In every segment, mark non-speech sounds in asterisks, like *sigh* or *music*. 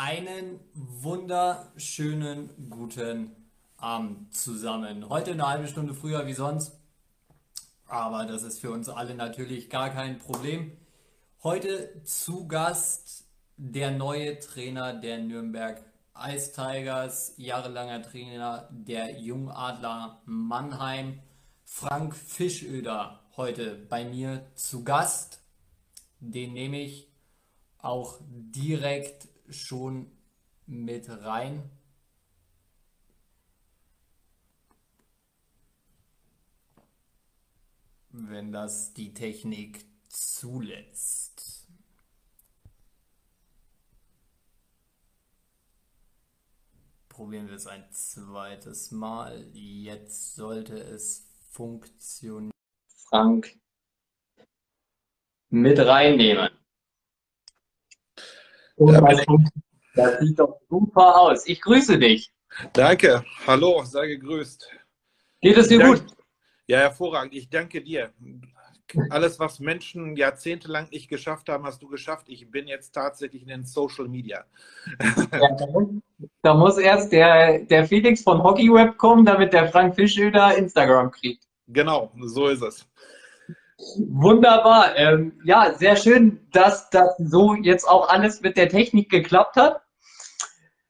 einen wunderschönen guten Abend zusammen. Heute eine halbe Stunde früher wie sonst, aber das ist für uns alle natürlich gar kein Problem. Heute zu Gast der neue Trainer der Nürnberg Ice Tigers, jahrelanger Trainer der Jungadler Mannheim, Frank Fischöder, heute bei mir zu Gast. Den nehme ich auch direkt schon mit rein. Wenn das die Technik zulässt. Probieren wir es ein zweites Mal. Jetzt sollte es funktionieren. Frank mit reinnehmen. Das, das sieht doch super aus. Ich grüße dich. Danke. Hallo, sei gegrüßt. Geht es dir gut? Ja, hervorragend. Ich danke dir. Alles, was Menschen jahrzehntelang nicht geschafft haben, hast du geschafft. Ich bin jetzt tatsächlich in den Social Media. Ja, da, muss, erst der, der Felix von Hockeyweb kommen, damit der Frank Fischöder Instagram kriegt. Genau, so ist es. Wunderbar. Ähm, ja, sehr schön, dass das so jetzt auch alles mit der Technik geklappt hat.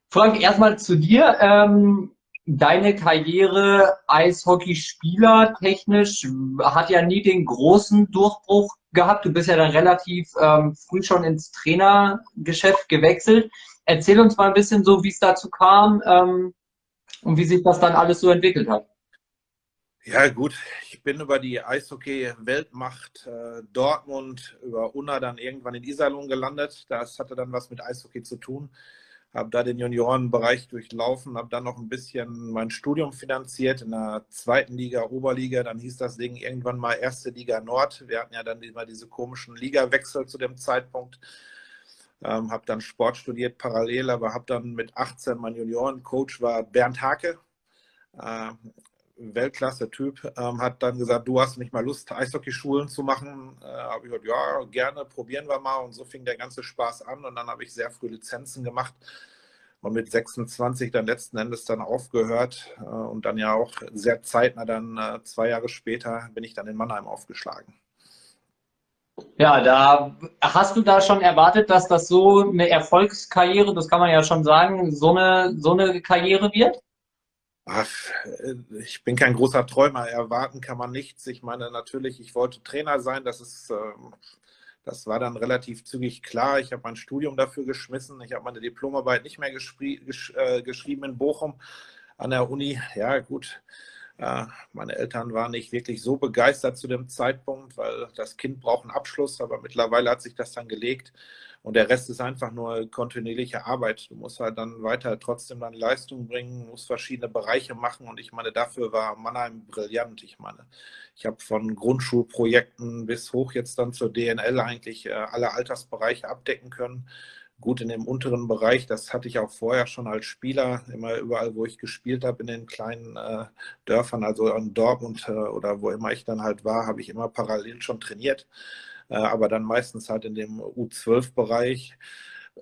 Frank, erstmal zu dir. Ähm, deine Karriere Eishockeyspieler technisch hat ja nie den großen Durchbruch gehabt. Du bist ja dann relativ ähm, früh schon ins Trainergeschäft gewechselt. Erzähl uns mal ein bisschen so, wie es dazu kam ähm, und wie sich das dann alles so entwickelt hat. Ja, gut. Ich bin über die Eishockey-Weltmacht äh, Dortmund, über Unna dann irgendwann in Iserlohn gelandet. Das hatte dann was mit Eishockey zu tun. Habe da den Juniorenbereich durchlaufen, habe dann noch ein bisschen mein Studium finanziert in der zweiten Liga, Oberliga. Dann hieß das Ding irgendwann mal erste Liga Nord. Wir hatten ja dann immer diese komischen Ligawechsel zu dem Zeitpunkt. Ähm, habe dann Sport studiert parallel, aber habe dann mit 18 mein Juniorencoach war Bernd Hake. Weltklasse-Typ, ähm, hat dann gesagt, du hast nicht mal Lust, Eishockeyschulen zu machen. Äh, habe ich gesagt, ja, gerne, probieren wir mal. Und so fing der ganze Spaß an. Und dann habe ich sehr früh Lizenzen gemacht und mit 26 dann letzten Endes dann aufgehört. Äh, und dann ja auch sehr zeitnah, dann äh, zwei Jahre später, bin ich dann in Mannheim aufgeschlagen. Ja, da hast du da schon erwartet, dass das so eine Erfolgskarriere, das kann man ja schon sagen, so eine, so eine Karriere wird? Ach, äh, ich bin kein großer Träumer. Erwarten kann man nichts. Ich meine, natürlich, ich wollte Trainer sein. Das ist, ähm, das war dann relativ zügig klar. Ich habe mein Studium dafür geschmissen. Ich habe meine Diplomarbeit nicht mehr gesch äh, geschrieben in Bochum an der Uni. Ja, gut. Äh, meine Eltern waren nicht wirklich so begeistert zu dem Zeitpunkt, weil das Kind braucht einen Abschluss. Aber mittlerweile hat sich das dann gelegt. Und der Rest ist einfach nur kontinuierliche Arbeit. Du musst halt dann weiter trotzdem dann Leistung bringen, musst verschiedene Bereiche machen. Und ich meine, dafür war Mannheim brillant. Ich meine, ich habe von Grundschulprojekten bis hoch jetzt dann zur DNL eigentlich äh, alle Altersbereiche abdecken können. Gut in dem unteren Bereich, das hatte ich auch vorher schon als Spieler, immer überall, wo ich gespielt habe, in den kleinen äh, Dörfern, also in Dortmund äh, oder wo immer ich dann halt war, habe ich immer parallel schon trainiert. Äh, aber dann meistens halt in dem U12-Bereich,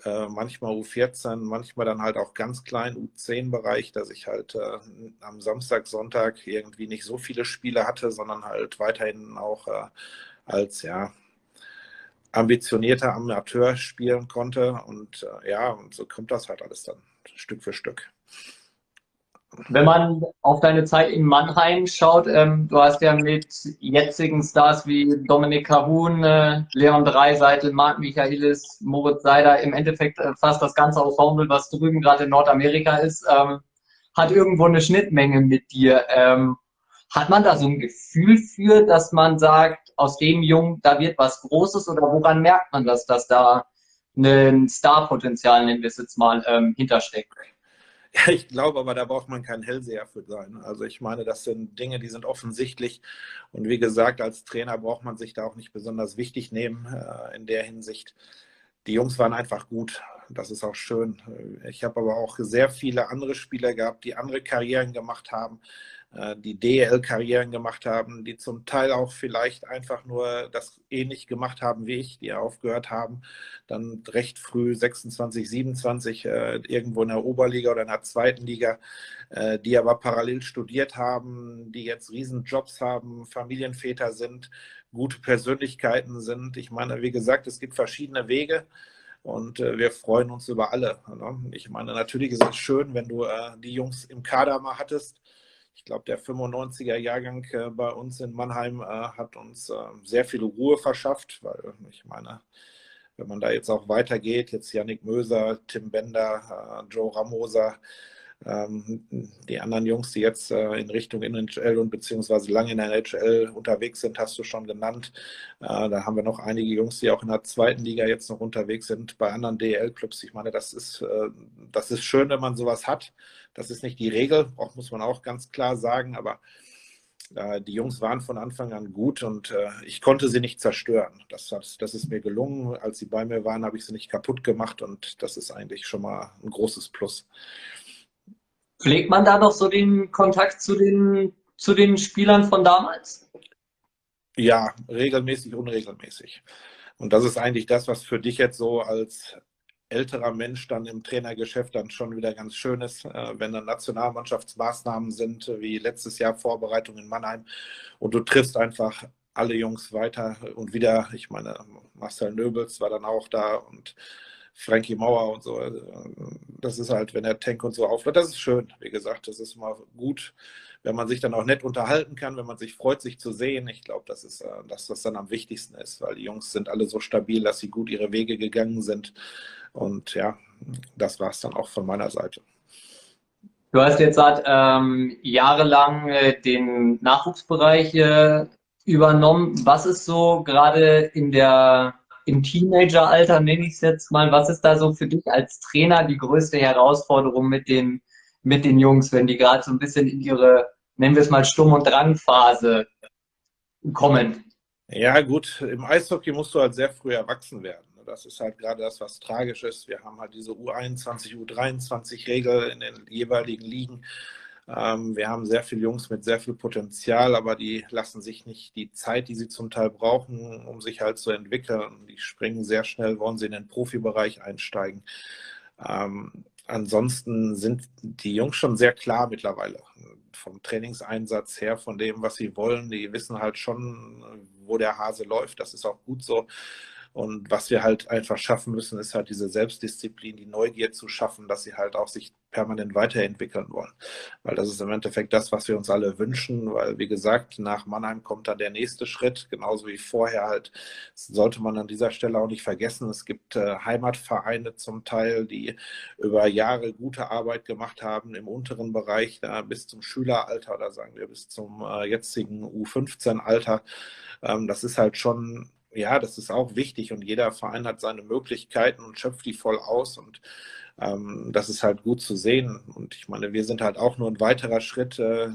äh, manchmal U14, manchmal dann halt auch ganz klein U10-Bereich, dass ich halt äh, am Samstag, Sonntag irgendwie nicht so viele Spiele hatte, sondern halt weiterhin auch als ja ambitionierter Amateur spielen konnte. Und ja, und so kommt das halt alles dann Stück für Stück. Wenn man auf deine Zeit in Mannheim schaut, ähm, du hast ja mit jetzigen Stars wie Dominik Cahun, äh, Leon Dreiseitel, Marc Michaelis, Moritz Seider, im Endeffekt äh, fast das ganze Ensemble, was drüben gerade in Nordamerika ist, ähm, hat irgendwo eine Schnittmenge mit dir. Ähm, hat man da so ein Gefühl für, dass man sagt, aus dem Jungen, da wird was Großes oder woran merkt man das, dass da ein Starpotenzial, nennen wir es jetzt mal, ähm, hintersteckt? Ich glaube aber, da braucht man kein Hellseher für sein. Also ich meine, das sind Dinge, die sind offensichtlich. Und wie gesagt, als Trainer braucht man sich da auch nicht besonders wichtig nehmen äh, in der Hinsicht. die Jungs waren einfach gut. Das ist auch schön. Ich habe aber auch sehr viele andere Spieler gehabt, die andere Karrieren gemacht haben, die DL-Karrieren gemacht haben, die zum Teil auch vielleicht einfach nur das ähnlich gemacht haben wie ich, die aufgehört haben, dann recht früh 26, 27 äh, irgendwo in der Oberliga oder in der zweiten Liga, äh, die aber parallel studiert haben, die jetzt Riesenjobs haben, Familienväter sind, gute Persönlichkeiten sind. Ich meine, wie gesagt, es gibt verschiedene Wege. Und äh, wir freuen uns über alle. Ne? Ich meine, natürlich ist es schön, wenn du äh, die Jungs im Kader mal hattest, ich glaube, der 95er Jahrgang äh, bei uns in Mannheim äh, hat uns äh, sehr viel Ruhe verschafft, weil ich meine, wenn man da jetzt auch weitergeht, jetzt Yannick Möser, Tim Bender, Joe Ramoser, ähm, die anderen Jungs, die jetzt äh, in Richtung NHL und beziehungsweise lange in der NHL unterwegs sind, hast du schon genannt. Äh, da haben wir noch einige Jungs, die auch in der zweiten Liga jetzt noch unterwegs sind, bei anderen DL-Clubs. Ich meine, das ist, äh, das ist schön, wenn man sowas hat. Das ist nicht die Regel, auch, muss man auch ganz klar sagen, aber die Jungs waren von Anfang an gut und äh, ich konnte sie nicht zerstören. Das, hat, das ist mir gelungen. Als sie bei mir waren, habe ich sie nicht kaputt gemacht und das ist eigentlich schon mal ein großes Plus. Pflegt man da noch so den Kontakt zu den, zu den Spielern von damals? Ja, regelmäßig, unregelmäßig. Und das ist eigentlich das, was für dich jetzt so als älterer Mensch dann im Trainergeschäft dann schon wieder ganz schön ist, äh, wenn dann Nationalmannschaftsmaßnahmen sind, wie letztes Jahr Vorbereitung in Mannheim und du triffst einfach alle Jungs weiter und wieder, ich meine, Marcel Nöbels war dann auch da und Frankie Mauer und so. Also, das ist halt, wenn der Tank und so aufhört, das ist schön. Wie gesagt, das ist mal gut, wenn man sich dann auch nett unterhalten kann, wenn man sich freut, sich zu sehen. Ich glaube, das ist äh, das, was dann am wichtigsten ist, weil die Jungs sind alle so stabil, dass sie gut ihre Wege gegangen sind. Und ja, das war es dann auch von meiner Seite. Du hast jetzt seit ähm, jahrelang äh, den Nachwuchsbereich äh, übernommen. Was ist so gerade in der im Teenageralter, nenne ich es jetzt mal, was ist da so für dich als Trainer die größte Herausforderung mit den, mit den Jungs, wenn die gerade so ein bisschen in ihre, nennen wir es mal, Sturm- und Drangphase kommen? Ja, gut, im Eishockey musst du halt sehr früh erwachsen werden. Das ist halt gerade das, was tragisch ist. Wir haben halt diese U21, U23-Regel in den jeweiligen Ligen. Ähm, wir haben sehr viele Jungs mit sehr viel Potenzial, aber die lassen sich nicht die Zeit, die sie zum Teil brauchen, um sich halt zu entwickeln. Die springen sehr schnell, wollen sie in den Profibereich einsteigen. Ähm, ansonsten sind die Jungs schon sehr klar mittlerweile vom Trainingseinsatz her, von dem, was sie wollen. Die wissen halt schon, wo der Hase läuft. Das ist auch gut so. Und was wir halt einfach schaffen müssen, ist halt diese Selbstdisziplin, die Neugier zu schaffen, dass sie halt auch sich permanent weiterentwickeln wollen. Weil das ist im Endeffekt das, was wir uns alle wünschen, weil wie gesagt, nach Mannheim kommt dann der nächste Schritt, genauso wie vorher halt, sollte man an dieser Stelle auch nicht vergessen, es gibt äh, Heimatvereine zum Teil, die über Jahre gute Arbeit gemacht haben im unteren Bereich, da bis zum Schüleralter oder sagen wir bis zum äh, jetzigen U15-Alter. Ähm, das ist halt schon ja, das ist auch wichtig und jeder Verein hat seine Möglichkeiten und schöpft die voll aus und ähm, das ist halt gut zu sehen. Und ich meine, wir sind halt auch nur ein weiterer Schritt, äh,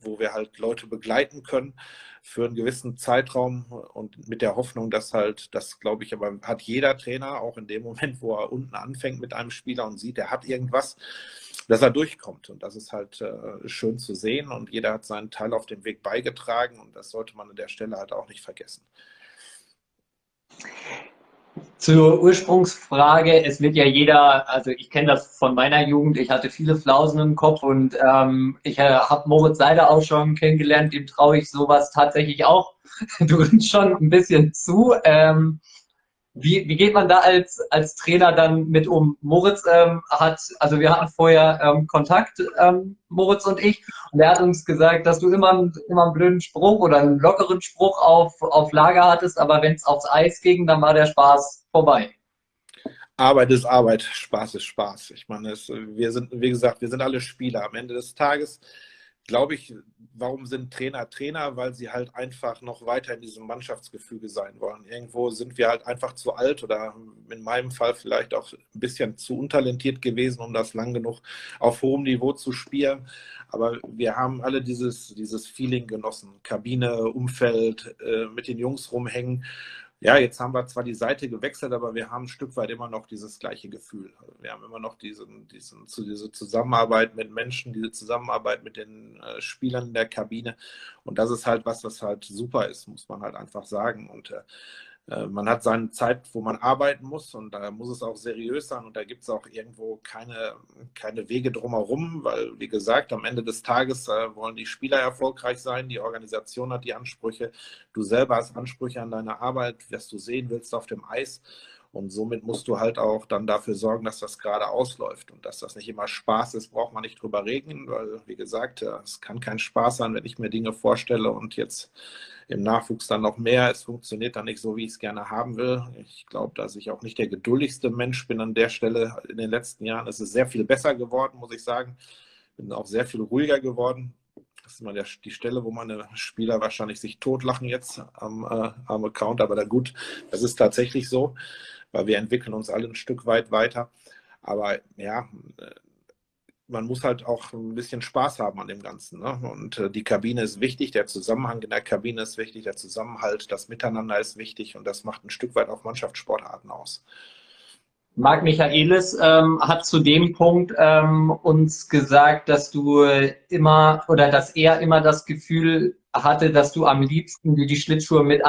wo wir halt Leute begleiten können für einen gewissen Zeitraum und mit der Hoffnung, dass halt, das glaube ich, aber hat jeder Trainer, auch in dem Moment, wo er unten anfängt mit einem Spieler und sieht, er hat irgendwas, dass er durchkommt. Und das ist halt äh, schön zu sehen und jeder hat seinen Teil auf dem Weg beigetragen und das sollte man an der Stelle halt auch nicht vergessen. Zur Ursprungsfrage, es wird ja jeder, also ich kenne das von meiner Jugend, ich hatte viele Flausen im Kopf und ähm, ich äh, habe Moritz Seider auch schon kennengelernt, dem traue ich sowas tatsächlich auch *laughs* du schon ein bisschen zu. Ähm, wie, wie geht man da als, als Trainer dann mit um? Moritz ähm, hat, also wir hatten vorher ähm, Kontakt, ähm, Moritz und ich, und er hat uns gesagt, dass du immer, immer einen blöden Spruch oder einen lockeren Spruch auf, auf Lager hattest, aber wenn es aufs Eis ging, dann war der Spaß vorbei. Arbeit ist Arbeit, Spaß ist Spaß. Ich meine, es, wir sind, wie gesagt, wir sind alle Spieler. Am Ende des Tages glaube ich, warum sind Trainer Trainer? Weil sie halt einfach noch weiter in diesem Mannschaftsgefüge sein wollen. Irgendwo sind wir halt einfach zu alt oder in meinem Fall vielleicht auch ein bisschen zu untalentiert gewesen, um das lang genug auf hohem Niveau zu spielen. Aber wir haben alle dieses, dieses Feeling genossen. Kabine, Umfeld, äh, mit den Jungs rumhängen. Ja, jetzt haben wir zwar die Seite gewechselt, aber wir haben ein Stück weit immer noch dieses gleiche Gefühl. Wir haben immer noch diesen, diesen, diese Zusammenarbeit mit Menschen, diese Zusammenarbeit mit den äh, Spielern in der Kabine. Und das ist halt was, was halt super ist, muss man halt einfach sagen. Und äh, man hat seine Zeit, wo man arbeiten muss und da muss es auch seriös sein und da gibt es auch irgendwo keine, keine Wege drumherum, weil, wie gesagt, am Ende des Tages äh, wollen die Spieler erfolgreich sein, die Organisation hat die Ansprüche, du selber hast Ansprüche an deine Arbeit, was du sehen willst auf dem Eis. Und somit musst du halt auch dann dafür sorgen, dass das gerade ausläuft. Und dass das nicht immer Spaß ist, braucht man nicht drüber reden, weil, wie gesagt, es kann kein Spaß sein, wenn ich mir Dinge vorstelle und jetzt im Nachwuchs dann noch mehr. Es funktioniert dann nicht so, wie ich es gerne haben will. Ich glaube, dass ich auch nicht der geduldigste Mensch bin an der Stelle. In den letzten Jahren ist es sehr viel besser geworden, muss ich sagen. Bin auch sehr viel ruhiger geworden. Das ist mal der, die Stelle, wo meine Spieler wahrscheinlich sich totlachen jetzt am, äh, am Account. Aber da gut, das ist tatsächlich so, weil wir entwickeln uns alle ein Stück weit weiter. Aber ja, man muss halt auch ein bisschen Spaß haben an dem Ganzen. Ne? Und äh, die Kabine ist wichtig, der Zusammenhang in der Kabine ist wichtig, der Zusammenhalt, das Miteinander ist wichtig und das macht ein Stück weit auch Mannschaftssportarten aus. Marc Michaelis ähm, hat zu dem Punkt ähm, uns gesagt, dass du immer oder dass er immer das Gefühl hatte, dass du am liebsten dir die Schlittschuhe mit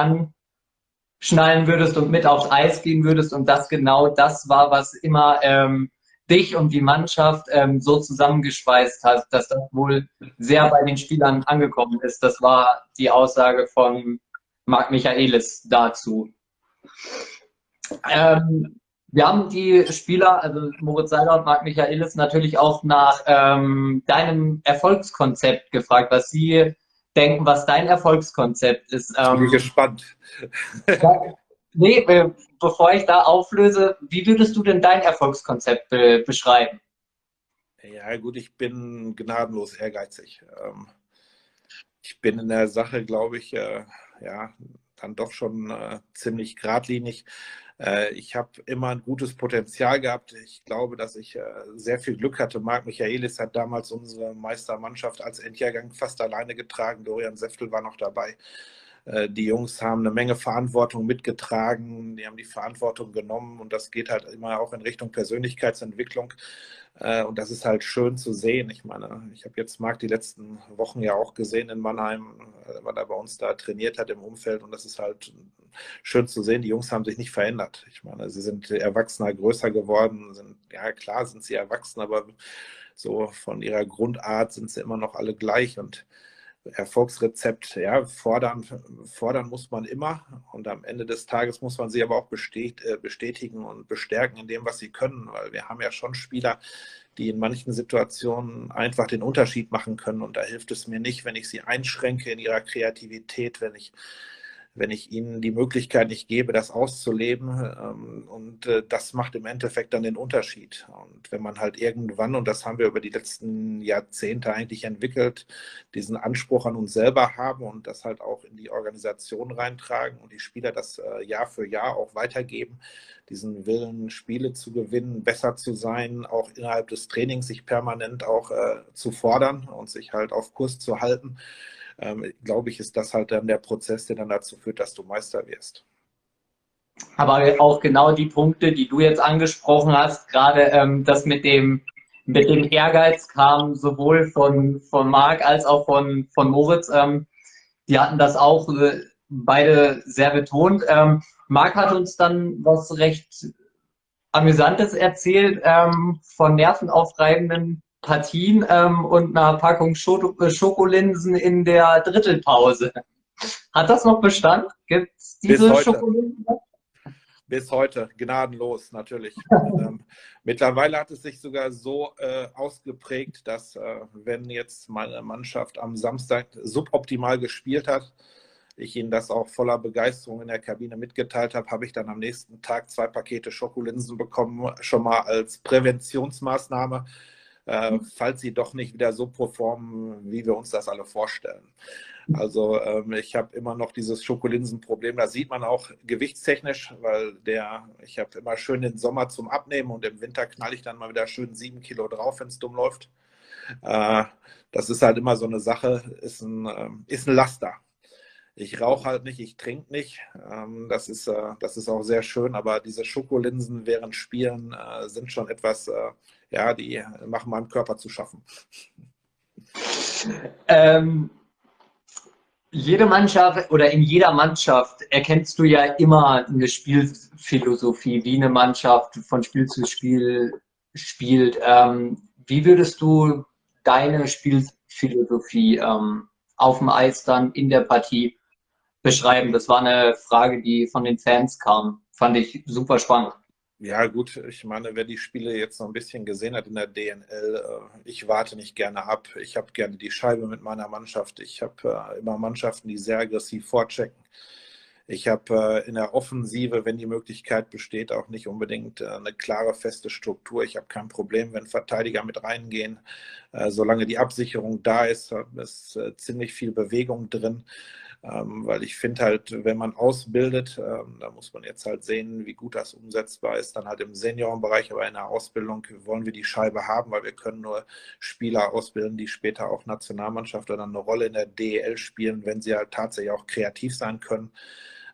anschnallen würdest und mit aufs Eis gehen würdest und das genau das war, was immer ähm, dich und die Mannschaft ähm, so zusammengeschweißt hat, dass das wohl sehr bei den Spielern angekommen ist. Das war die Aussage von Marc Michaelis dazu. Ähm, wir haben die Spieler, also Moritz Seiler und Marc Michaelis, natürlich auch nach ähm, deinem Erfolgskonzept gefragt, was sie denken, was dein Erfolgskonzept ist. Ähm, ich bin gespannt. Nee, bevor ich da auflöse, wie würdest du denn dein Erfolgskonzept be beschreiben? Ja, gut, ich bin gnadenlos ehrgeizig. Ähm, ich bin in der Sache, glaube ich, äh, ja, dann doch schon äh, ziemlich geradlinig. Äh, ich habe immer ein gutes Potenzial gehabt. Ich glaube, dass ich äh, sehr viel Glück hatte. Marc Michaelis hat damals unsere Meistermannschaft als Endjahrgang fast alleine getragen. Dorian Seftel war noch dabei. Äh, die Jungs haben eine Menge Verantwortung mitgetragen, die haben die Verantwortung genommen und das geht halt immer auch in Richtung Persönlichkeitsentwicklung. Äh, und das ist halt schön zu sehen. Ich meine, ich habe jetzt Marc die letzten Wochen ja auch gesehen in Mannheim, äh, weil er bei uns da trainiert hat im Umfeld. Und das ist halt schön zu sehen. Die Jungs haben sich nicht verändert. Ich meine, sie sind erwachsener, größer geworden. Sind, ja, klar sind sie erwachsen, aber so von ihrer Grundart sind sie immer noch alle gleich. Und Erfolgsrezept, ja, fordern, fordern muss man immer. Und am Ende des Tages muss man sie aber auch äh, bestätigen und bestärken in dem, was sie können, weil wir haben ja schon Spieler, die in manchen Situationen einfach den Unterschied machen können. Und da hilft es mir nicht, wenn ich sie einschränke in ihrer Kreativität, wenn ich wenn ich ihnen die Möglichkeit nicht gebe, das auszuleben. Ähm, und äh, das macht im Endeffekt dann den Unterschied. Und wenn man halt irgendwann, und das haben wir über die letzten Jahrzehnte eigentlich entwickelt, diesen Anspruch an uns selber haben und das halt auch in die Organisation reintragen und die Spieler das äh, Jahr für Jahr auch weitergeben, diesen Willen, Spiele zu gewinnen, besser zu sein, auch innerhalb des Trainings sich permanent auch äh, zu fordern und sich halt auf Kurs zu halten ähm, glaube ich, ist das halt dann der Prozess, der dann dazu führt, dass du Meister wirst. Aber auch genau die Punkte, die du jetzt angesprochen hast, gerade ähm, das mit dem, mit dem Ehrgeiz kam sowohl von, von Marc als auch von, von Moritz. Ähm, die hatten das auch äh, beide sehr betont. Ähm, Marc hat uns dann was recht Amüsantes erzählt ähm, von nervenaufreibenden Partien ähm, und einer Packung äh, Schokolinsen in der Drittelpause. Hat das noch Bestand? Gibt es diese Schokolinsen Bis heute, gnadenlos natürlich. *laughs* ähm, mittlerweile hat es sich sogar so äh, ausgeprägt, dass äh, wenn jetzt meine Mannschaft am Samstag suboptimal gespielt hat, ich Ihnen das auch voller Begeisterung in der Kabine mitgeteilt habe, habe ich dann am nächsten Tag zwei Pakete Schokolinsen bekommen, schon mal als Präventionsmaßnahme äh, falls sie doch nicht wieder so performen, wie wir uns das alle vorstellen. Also ähm, ich habe immer noch dieses Schokolinsenproblem. Da sieht man auch gewichtstechnisch, weil der, ich habe immer schön den Sommer zum Abnehmen und im Winter knall ich dann mal wieder schön sieben Kilo drauf, wenn es dumm läuft. Äh, das ist halt immer so eine Sache, ist ein, äh, ist ein Laster. Ich rauche halt nicht, ich trinke nicht. Ähm, das, ist, äh, das ist auch sehr schön, aber diese Schokolinsen während Spielen äh, sind schon etwas, äh, ja, die machen meinem Körper zu schaffen. Ähm, jede Mannschaft oder in jeder Mannschaft erkennst du ja immer eine Spielphilosophie, wie eine Mannschaft von Spiel zu Spiel spielt. Ähm, wie würdest du deine Spielphilosophie ähm, auf dem Eis dann in der Partie beschreiben? Das war eine Frage, die von den Fans kam. Fand ich super spannend. Ja, gut, ich meine, wer die Spiele jetzt noch ein bisschen gesehen hat in der DNL, äh, ich warte nicht gerne ab. Ich habe gerne die Scheibe mit meiner Mannschaft. Ich habe äh, immer Mannschaften, die sehr aggressiv vorchecken. Ich habe äh, in der Offensive, wenn die Möglichkeit besteht, auch nicht unbedingt eine klare, feste Struktur. Ich habe kein Problem, wenn Verteidiger mit reingehen. Solange die Absicherung da ist, ist ziemlich viel Bewegung drin. Ähm, weil ich finde halt, wenn man ausbildet, ähm, da muss man jetzt halt sehen, wie gut das umsetzbar ist, dann halt im Seniorenbereich, aber in der Ausbildung wollen wir die Scheibe haben, weil wir können nur Spieler ausbilden, die später auch Nationalmannschaft oder eine Rolle in der DEL spielen, wenn sie halt tatsächlich auch kreativ sein können.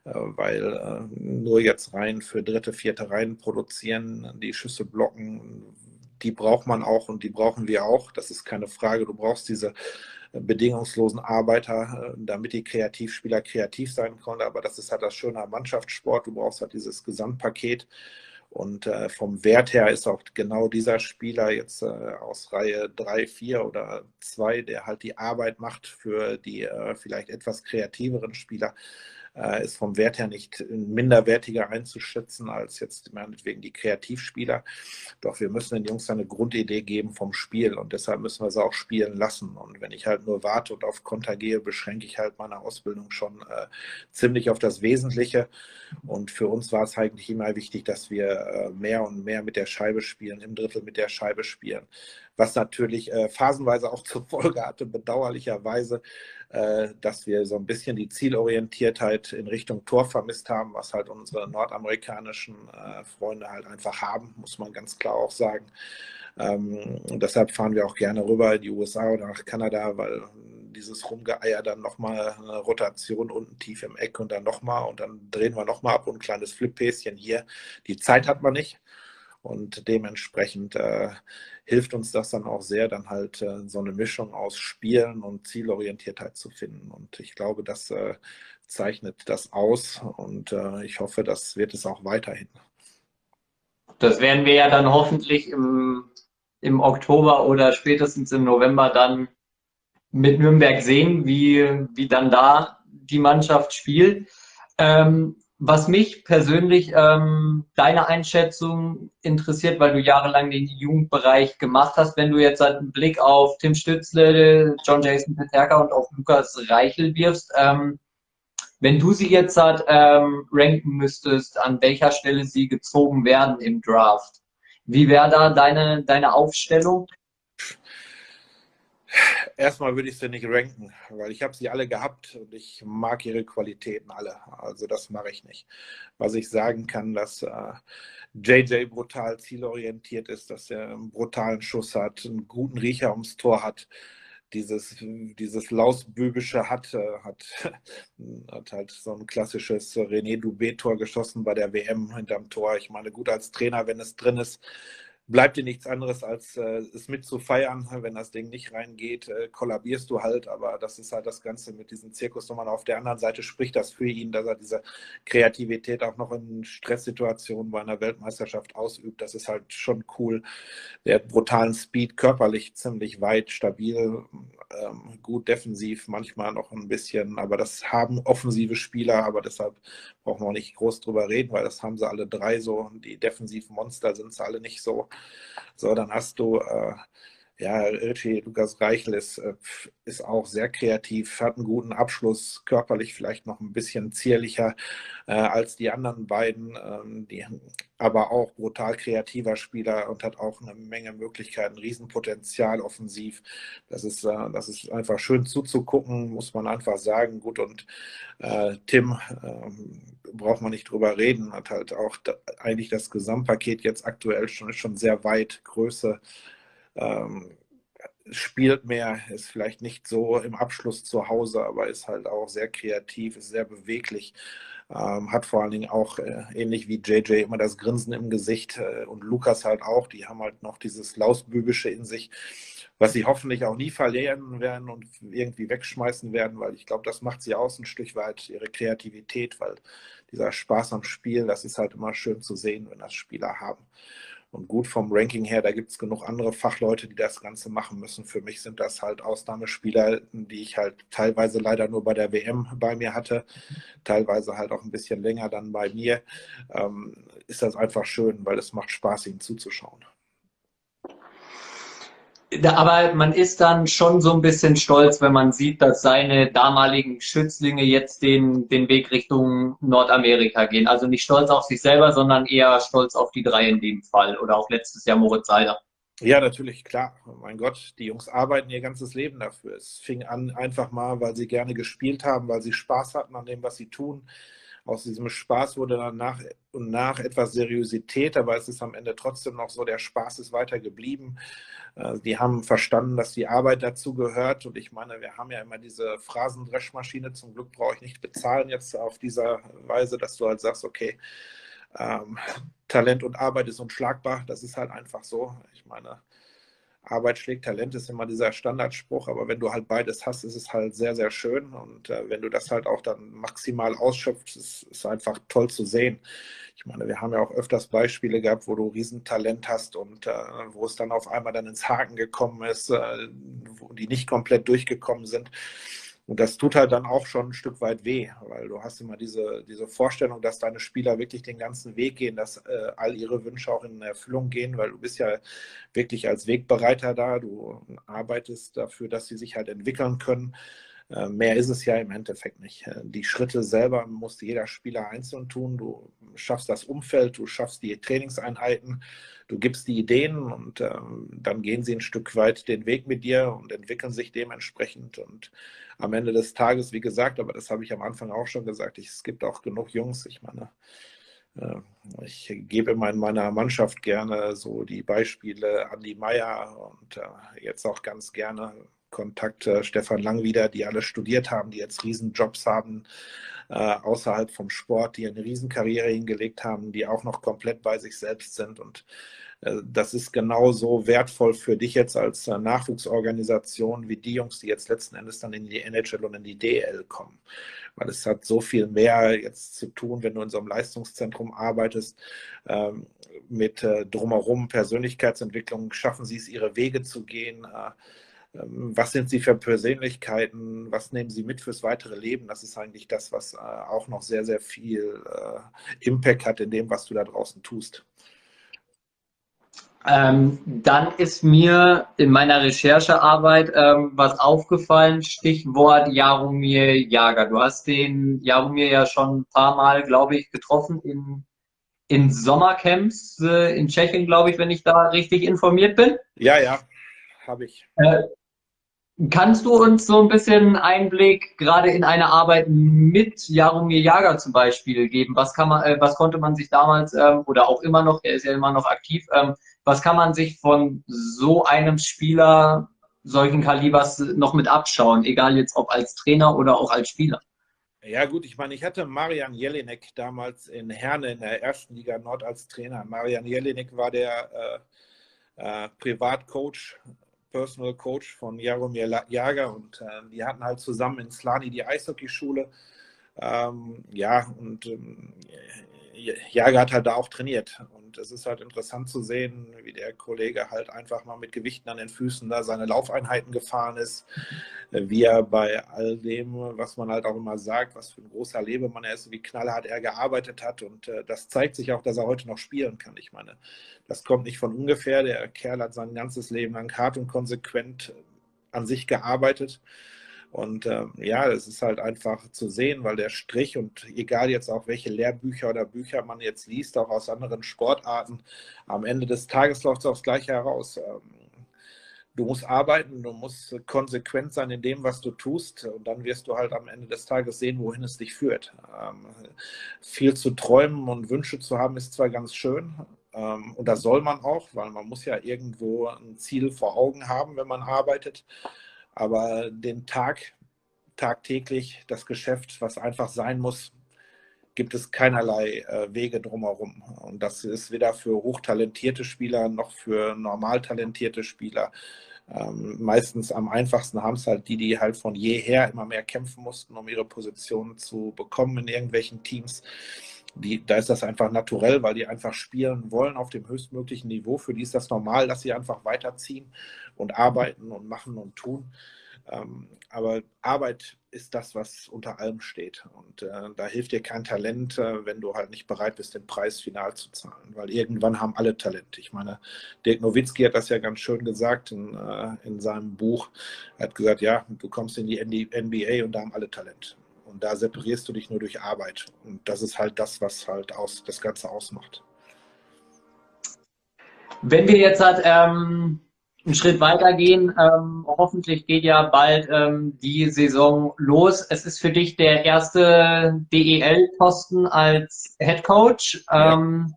Äh, weil äh, nur jetzt rein für dritte, vierte Reihen produzieren, die Schüsse blocken, die braucht man auch und die brauchen wir auch. Das ist keine Frage. Du brauchst diese bedingungslosen Arbeiter, äh, damit die Kreativspieler kreativ sein können. Aber das ist halt das Schöne am Mannschaftssport. Du brauchst halt dieses Gesamtpaket. Und äh, vom Wert her ist auch genau dieser Spieler jetzt äh, aus Reihe 3, 4 oder 2, der halt die Arbeit macht für die äh, vielleicht etwas kreativeren Spieler, äh, ist vom Wert her nicht minderwertiger einzuschätzen als jetzt meinetwegen die Kreativspieler. Doch wir müssen den Jungs eine Grundidee geben vom Spiel und deshalb müssen wir sie auch spielen lassen. Und wenn ich halt nur warte und auf Konter gehe, beschränke ich halt meine Ausbildung schon äh, ziemlich auf das Wesentliche. Und für uns war es eigentlich immer wichtig, dass wir äh, mehr und mehr mit der Scheibe spielen, im Drittel mit der Scheibe spielen was natürlich äh, phasenweise auch *laughs* zur Folge hatte, bedauerlicherweise, äh, dass wir so ein bisschen die Zielorientiertheit in Richtung Tor vermisst haben, was halt unsere nordamerikanischen äh, Freunde halt einfach haben, muss man ganz klar auch sagen. Ähm, und deshalb fahren wir auch gerne rüber in die USA oder nach Kanada, weil dieses Rumgeeier dann nochmal eine Rotation unten tief im Eck und dann nochmal und dann drehen wir nochmal ab und ein kleines Flippäschen hier. Die Zeit hat man nicht. Und dementsprechend äh, hilft uns das dann auch sehr, dann halt äh, so eine Mischung aus Spielen und Zielorientiertheit zu finden. Und ich glaube, das äh, zeichnet das aus und äh, ich hoffe, das wird es auch weiterhin. Das werden wir ja dann hoffentlich im, im Oktober oder spätestens im November dann mit Nürnberg sehen, wie, wie dann da die Mannschaft spielt. Ähm, was mich persönlich ähm, deine Einschätzung interessiert, weil du jahrelang den Jugendbereich gemacht hast, wenn du jetzt halt einen Blick auf Tim Stützle, John Jason Peterka und auf Lukas Reichel wirfst, ähm, wenn du sie jetzt halt ähm, ranken müsstest, an welcher Stelle sie gezogen werden im Draft, wie wäre da deine, deine Aufstellung? Erstmal würde ich sie nicht ranken, weil ich habe sie alle gehabt und ich mag ihre Qualitäten alle. Also das mache ich nicht. Was ich sagen kann, dass äh, JJ brutal zielorientiert ist, dass er einen brutalen Schuss hat, einen guten Riecher ums Tor hat, dieses, dieses Lausbübische hat, äh, hat, *laughs* hat halt so ein klassisches René Dubé-Tor geschossen bei der WM hinterm Tor. Ich meine, gut als Trainer, wenn es drin ist, bleibt dir nichts anderes, als äh, es mitzufeiern. Wenn das Ding nicht reingeht, äh, kollabierst du halt. Aber das ist halt das Ganze mit diesen Zirkusnummern. Auf der anderen Seite spricht das für ihn, dass er diese Kreativität auch noch in Stresssituationen bei einer Weltmeisterschaft ausübt. Das ist halt schon cool. Der hat brutalen Speed, körperlich ziemlich weit, stabil, ähm, gut defensiv, manchmal noch ein bisschen. Aber das haben offensive Spieler, aber deshalb brauchen wir auch nicht groß drüber reden, weil das haben sie alle drei so. Die defensiven Monster sind sie alle nicht so. So, dann hast du, äh, ja, Richie Lukas Reichel ist, äh, ist auch sehr kreativ, hat einen guten Abschluss, körperlich vielleicht noch ein bisschen zierlicher äh, als die anderen beiden, ähm, die, aber auch brutal kreativer Spieler und hat auch eine Menge Möglichkeiten, Riesenpotenzial offensiv. Das ist, äh, das ist einfach schön zuzugucken, muss man einfach sagen. Gut, und äh, Tim, ähm, braucht man nicht drüber reden, hat halt auch da, eigentlich das Gesamtpaket jetzt aktuell schon, schon sehr weit, Größe, ähm, spielt mehr, ist vielleicht nicht so im Abschluss zu Hause, aber ist halt auch sehr kreativ, ist sehr beweglich. Ähm, hat vor allen Dingen auch äh, ähnlich wie JJ immer das Grinsen im Gesicht äh, und Lukas halt auch. Die haben halt noch dieses Lausbübische in sich, was sie hoffentlich auch nie verlieren werden und irgendwie wegschmeißen werden, weil ich glaube, das macht sie aus ein Stück weit ihre Kreativität, weil dieser Spaß am Spiel, das ist halt immer schön zu sehen, wenn das Spieler haben. Und gut vom Ranking her, da gibt es genug andere Fachleute, die das Ganze machen müssen. Für mich sind das halt Ausnahmespieler, die ich halt teilweise leider nur bei der WM bei mir hatte, teilweise halt auch ein bisschen länger dann bei mir. Ähm, ist das einfach schön, weil es macht Spaß, ihnen zuzuschauen aber man ist dann schon so ein bisschen stolz, wenn man sieht, dass seine damaligen Schützlinge jetzt den, den Weg Richtung Nordamerika gehen. Also nicht stolz auf sich selber, sondern eher stolz auf die drei in dem Fall oder auch letztes Jahr Moritz Seider. Ja, natürlich, klar. mein Gott, die Jungs arbeiten ihr ganzes Leben dafür. Es fing an einfach mal, weil sie gerne gespielt haben, weil sie Spaß hatten an dem, was sie tun. Aus diesem Spaß wurde dann nach und nach etwas Seriosität, aber es ist am Ende trotzdem noch so, der Spaß ist weiter geblieben. Äh, die haben verstanden, dass die Arbeit dazu gehört. Und ich meine, wir haben ja immer diese Phrasendreschmaschine. Zum Glück brauche ich nicht bezahlen jetzt auf dieser Weise, dass du halt sagst, okay, ähm, Talent und Arbeit ist unschlagbar. Das ist halt einfach so. Ich meine, Arbeit schlägt Talent ist immer dieser Standardspruch, aber wenn du halt beides hast, ist es halt sehr, sehr schön. Und äh, wenn du das halt auch dann maximal ausschöpfst, ist es einfach toll zu sehen. Ich meine, wir haben ja auch öfters Beispiele gehabt, wo du Riesentalent hast und äh, wo es dann auf einmal dann ins Haken gekommen ist, äh, wo die nicht komplett durchgekommen sind. Und das tut halt dann auch schon ein Stück weit weh, weil du hast immer diese, diese Vorstellung, dass deine Spieler wirklich den ganzen Weg gehen, dass äh, all ihre Wünsche auch in Erfüllung gehen, weil du bist ja wirklich als Wegbereiter da, du arbeitest dafür, dass sie sich halt entwickeln können. Äh, mehr ist es ja im Endeffekt nicht. Äh, die Schritte selber muss jeder Spieler einzeln tun. Du schaffst das Umfeld, du schaffst die Trainingseinheiten, du gibst die Ideen und ähm, dann gehen sie ein Stück weit den Weg mit dir und entwickeln sich dementsprechend. Und am Ende des Tages, wie gesagt, aber das habe ich am Anfang auch schon gesagt, es gibt auch genug Jungs, ich meine, äh, ich gebe immer in meiner Mannschaft gerne so die Beispiele Andi Meier und jetzt auch ganz gerne Kontakt äh, Stefan Lang wieder, die alle studiert haben, die jetzt Riesenjobs haben äh, außerhalb vom Sport, die eine Riesenkarriere hingelegt haben, die auch noch komplett bei sich selbst sind. Und äh, das ist genauso wertvoll für dich jetzt als äh, Nachwuchsorganisation wie die Jungs, die jetzt letzten Endes dann in die NHL und in die DL kommen. Weil es hat so viel mehr jetzt zu tun, wenn du in so einem Leistungszentrum arbeitest, ähm, mit äh, drumherum Persönlichkeitsentwicklung, schaffen sie es, ihre Wege zu gehen. Was sind Sie für Persönlichkeiten? Was nehmen Sie mit fürs weitere Leben? Das ist eigentlich das, was äh, auch noch sehr, sehr viel äh, Impact hat in dem, was du da draußen tust. Ähm, dann ist mir in meiner Recherchearbeit ähm, was aufgefallen, Stichwort Jaromir Jager. Du hast den Jaromir ja schon ein paar Mal, glaube ich, getroffen in, in Sommercamps äh, in Tschechien, glaube ich, wenn ich da richtig informiert bin. Ja, ja, habe ich. Äh, Kannst du uns so ein bisschen Einblick gerade in eine Arbeit mit Jaromir Jager zum Beispiel geben? Was kann man, äh, was konnte man sich damals ähm, oder auch immer noch, er ist ja immer noch aktiv, ähm, was kann man sich von so einem Spieler solchen Kalibers noch mit abschauen, egal jetzt ob als Trainer oder auch als Spieler? Ja gut, ich meine, ich hatte Marian Jelinek damals in Herne in der ersten Liga Nord als Trainer. Marian Jelinek war der äh, äh, Privatcoach Personal Coach von Jaromir Jager und äh, die hatten halt zusammen in Slani die Eishockeyschule. Ähm, ja, und ähm, Jager hat halt da auch trainiert. Und es ist halt interessant zu sehen, wie der Kollege halt einfach mal mit Gewichten an den Füßen da seine Laufeinheiten gefahren ist, wie er bei all dem, was man halt auch immer sagt, was für ein großer Lebemann er ist, wie knallhart er gearbeitet hat. Und äh, das zeigt sich auch, dass er heute noch spielen kann. Ich meine, das kommt nicht von ungefähr. Der Kerl hat sein ganzes Leben lang hart und konsequent an sich gearbeitet. Und äh, ja, es ist halt einfach zu sehen, weil der Strich und egal jetzt auch welche Lehrbücher oder Bücher man jetzt liest, auch aus anderen Sportarten, am Ende des Tages läuft es aufs Gleiche heraus. Ähm, du musst arbeiten, du musst konsequent sein in dem, was du tust und dann wirst du halt am Ende des Tages sehen, wohin es dich führt. Ähm, viel zu träumen und Wünsche zu haben ist zwar ganz schön, Ähm, und das soll man auch, weil man muss ja irgendwo ein Ziel vor Augen haben, wenn man arbeitet. Aber den Tag, tagtäglich, das Geschäft, was einfach sein muss, gibt es keinerlei äh, Wege drumherum. Und das ist weder für hochtalentierte Spieler noch für normal talentierte Spieler. Ähm, meistens am einfachsten haben es halt die, die halt von jeher immer mehr kämpfen mussten, um ihre Position zu bekommen in irgendwelchen Teams. Die, da ist das einfach naturell, weil die einfach spielen wollen auf dem höchstmöglichen Niveau. Für die ist das normal, dass sie einfach weiterziehen und arbeiten und machen und tun. Ähm, aber Arbeit ist das, was unter allem steht. Und äh, da hilft dir kein Talent, äh, wenn du halt nicht bereit bist, den Preis final zu zahlen. Weil irgendwann haben alle Talent. Ich meine, Dirk Nowitzki hat das ja ganz schön gesagt in, äh, in seinem Buch. Er hat gesagt, ja, du kommst in die NBA und da haben alle Talent. Und da separierst du dich nur durch Arbeit. Und das ist halt das, was halt aus, das Ganze ausmacht. Wenn wir jetzt halt ähm, einen Schritt weitergehen. Ähm, hoffentlich geht ja bald ähm, die Saison los. Es ist für dich der erste DEL-Posten als Head Coach. Ähm,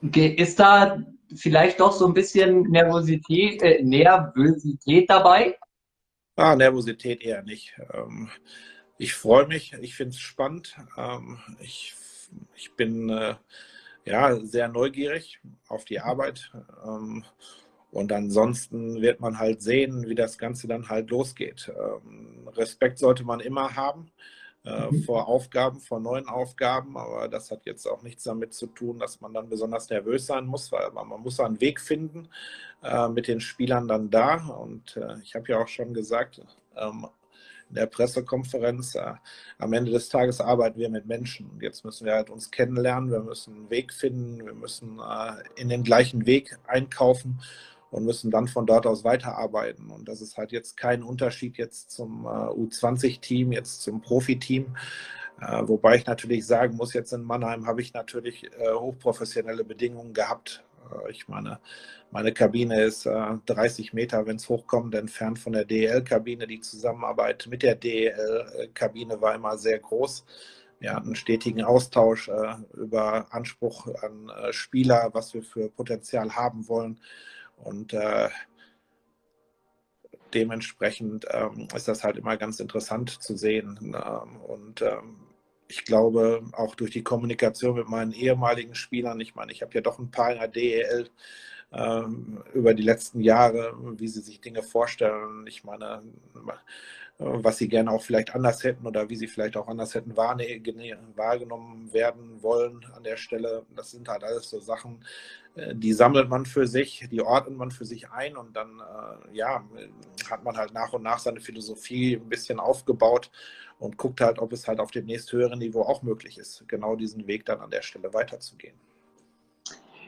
ist da vielleicht doch so ein bisschen Nervosität, äh, Nervosität dabei? Ah, Nervosität eher nicht. Ähm, ich freue mich, ich finde es spannend. Ähm, ich, ich bin äh, ja sehr neugierig auf die Arbeit. Und ansonsten wird man halt sehen, wie das Ganze dann halt losgeht. Ähm, Respekt sollte man immer haben äh, mhm. vor Aufgaben, vor neuen Aufgaben, aber das hat jetzt auch nichts damit zu tun, dass man dann besonders nervös sein muss, weil man, man muss einen Weg finden äh, mit den Spielern dann da. Und äh, ich habe ja auch schon gesagt, ähm, in der Pressekonferenz. Äh, am Ende des Tages arbeiten wir mit Menschen. Und jetzt müssen wir halt uns kennenlernen, wir müssen einen Weg finden, wir müssen äh, in den gleichen Weg einkaufen und müssen dann von dort aus weiterarbeiten. Und das ist halt jetzt kein Unterschied jetzt zum äh, U20-Team, jetzt zum Profiteam. Äh, wobei ich natürlich sagen muss, jetzt in Mannheim habe ich natürlich äh, hochprofessionelle Bedingungen gehabt. Äh, ich meine, meine Kabine ist 30 äh, Meter, wenn es hochkommt, entfernt von der DEL-Kabine. Die Zusammenarbeit mit der DEL-Kabine war immer sehr groß. Wir hatten einen stetigen Austausch äh, über Anspruch an Spieler, was wir für Potenzial haben wollen. Und äh, dementsprechend ähm, ist das halt immer ganz interessant zu sehen. Ähm, und ähm, ich glaube, auch durch die Kommunikation mit meinen ehemaligen Spielern, ich meine, ich habe ja doch ein paar in der DEL ähm, über die letzten Jahre, wie sie sich Dinge vorstellen. Ich meine, was sie gerne auch vielleicht anders hätten oder wie sie vielleicht auch anders hätten wahrgenommen werden wollen an der Stelle. Das sind halt alles so Sachen, äh, die sammelt man für sich, die ordnet man für sich ein und dann äh, ja, hat man halt nach und nach seine Philosophie ein bisschen aufgebaut und guckt halt, ob es halt auf dem nächsthöheren Niveau auch möglich ist, genau diesen Weg dann an der Stelle weiterzugehen.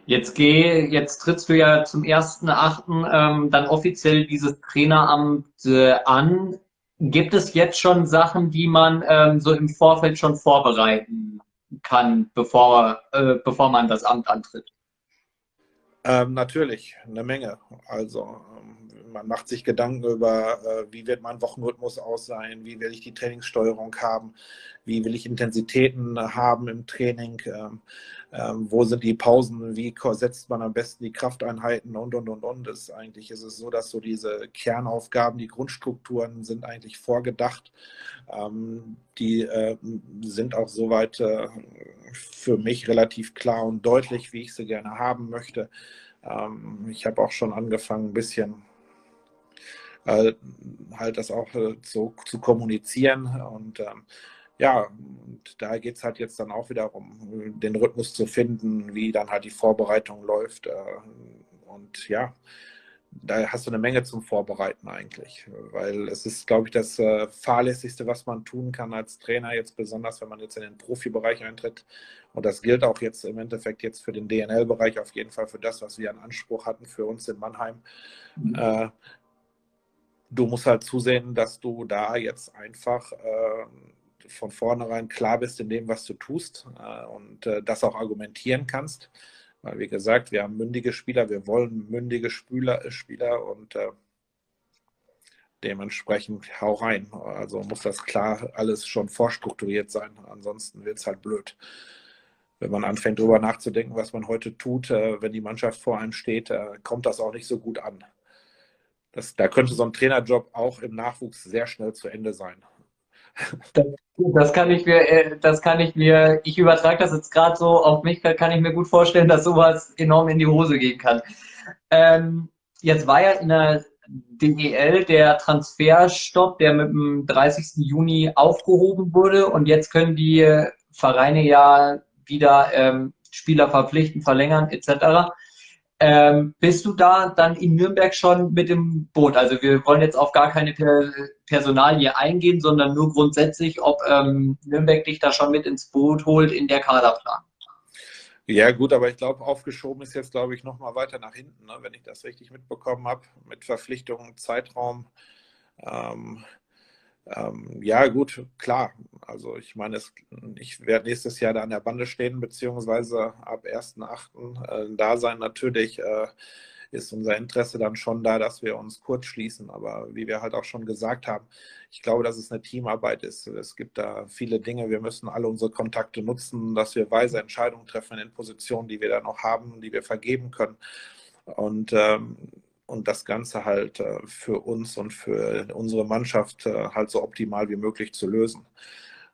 Jetzt geh, jetzt trittst du ja zum 1.8. Ähm, dann offiziell dieses Traineramt äh, an. Gibt es jetzt schon Sachen, die man ähm, so im Vorfeld schon vorbereiten kann, bevor, äh, bevor man das Amt antritt? Ähm, natürlich, eine Menge. Also ähm, man macht sich Gedanken über, äh, wie wird mein Wochenrhythmus aussehen, wie will ich die Trainingssteuerung haben, wie will ich Intensitäten haben im Training, ähm, ähm, wo sind die Pausen, wie setzt man am besten die Krafteinheiten und, und, und, und. Ist, eigentlich ist es so, dass so diese Kernaufgaben, die Grundstrukturen sind eigentlich vorgedacht. Ähm, die äh, sind auch soweit äh, für mich relativ klar und deutlich, wie ich sie gerne haben möchte. Ähm, ich habe auch schon angefangen, ein bisschen äh, halt das auch äh, zu, zu kommunizieren und ähm, ja, und da geht es halt jetzt dann auch wieder um den Rhythmus zu finden, wie dann halt die Vorbereitung läuft. Äh, und ja, da hast du eine Menge zum Vorbereiten eigentlich, weil es ist, glaube ich, das äh, fahrlässigste, was man tun kann als Trainer, jetzt besonders, wenn man jetzt in den Profibereich eintritt. Und das gilt auch jetzt im Endeffekt jetzt für den DNL-Bereich, auf jeden Fall für das, was wir an Anspruch hatten für uns in Mannheim. Mhm. Äh, du musst halt zusehen, dass du da jetzt einfach äh, von vornherein klar bist in dem, was du tust äh, und äh, das auch argumentieren kannst. Weil, wie gesagt, wir haben mündige Spieler, wir wollen mündige Spieler, äh, Spieler und dementsprechend hau rein. Also muss das klar alles schon vorstrukturiert sein, ansonsten wird es halt blöd. wenn man anfängt, darüber nachzudenken, was man heute tut, wenn die Mannschaft vor einem steht, kommt das auch nicht so gut an. Das, da könnte so ein Trainerjob auch im Nachwuchs sehr schnell zu Ende sein. Das, kann ich mir, äh, das kann ich mir, ich übertrage das jetzt gerade so auf mich, kann ich mir gut vorstellen, dass sowas enorm in die Hose gehen kann. Ähm, jetzt war ja in der DEL der Transferstopp, der mit dem 30. Juni aufgehoben wurde und jetzt können die Vereine ja wieder ähm, Spieler verpflichten, verlängern etc. Ähm, bist du da dann in Nürnberg schon mit dem Boot? Also wir wollen jetzt auf gar keine per Personalie eingehen, sondern nur grundsätzlich, ob ähm, Nürnberg dich da schon mit ins Boot holt in der Kaderplan. Ja, gut, aber ich glaube, aufgeschoben ist jetzt, glaube ich, nochmal weiter nach hinten, ne, wenn ich das richtig mitbekommen habe, mit Verpflichtungen, Zeitraum. Ähm, ähm, ja, gut, klar. Also ich meine, es, ich werde nächstes Jahr da an der Bande stehen, beziehungsweise ab 1.8. Äh, da sein. Natürlich äh, ist unser Interesse dann schon da, dass wir uns kurz schließen. Aber wie wir halt auch schon gesagt haben, ich glaube, dass es eine Teamarbeit ist. Es gibt da viele Dinge. Wir müssen alle unsere Kontakte nutzen, dass wir weise Entscheidungen treffen in Positionen, die wir da noch haben, die wir vergeben können. Und ähm, und das Ganze halt äh, für uns und für unsere Mannschaft äh, halt so optimal wie möglich zu lösen.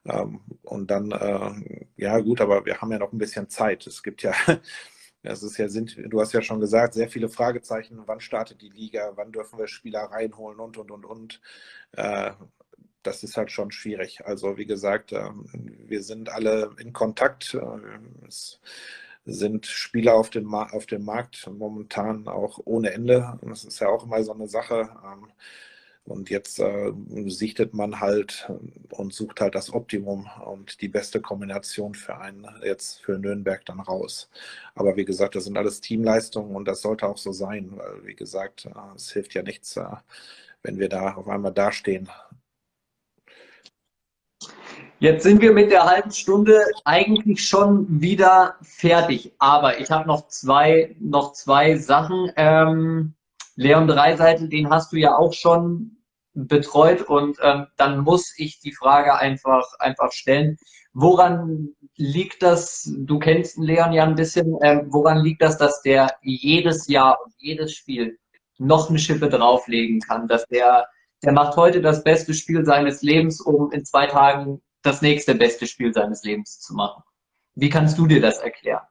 Ähm, und dann, äh, ja gut, aber wir haben ja noch ein bisschen Zeit. Es gibt ja, *laughs* es ist ja, sind, du hast ja schon gesagt, sehr viele Fragezeichen. Wann startet die Liga? Wann dürfen wir Spieler reinholen und, und, und, und. Das ist halt schon schwierig. Also wie gesagt, ähm, wir sind alle in Kontakt. Es, sind Spieler auf dem, auf dem Markt momentan auch ohne Ende. Das ist ja auch immer so eine Sache. Ähm, und jetzt äh, sichtet man halt und sucht halt das Optimum und die beste Kombination für einen jetzt für Nürnberg dann raus. Aber wie gesagt, das sind alles Teamleistungen und das sollte auch so sein, weil wie gesagt, äh, es hilft ja nichts, äh, wenn wir da auf einmal dastehen Jetzt sind wir mit der halben Stunde eigentlich schon wieder fertig. Aber ich habe noch zwei, noch zwei Sachen. Ähm, Leon Dreiseitel, den hast du ja auch schon betreut und ähm, dann muss ich die Frage einfach, einfach stellen. Woran liegt das, du kennst Leon ja ein bisschen, ähm, woran liegt das, dass der jedes Jahr und jedes Spiel noch eine Schippe drauflegen kann, dass der, der macht heute das beste Spiel seines Lebens, um in zwei Tagen das nächste beste Spiel seines Lebens zu machen. Wie kannst du dir das erklären?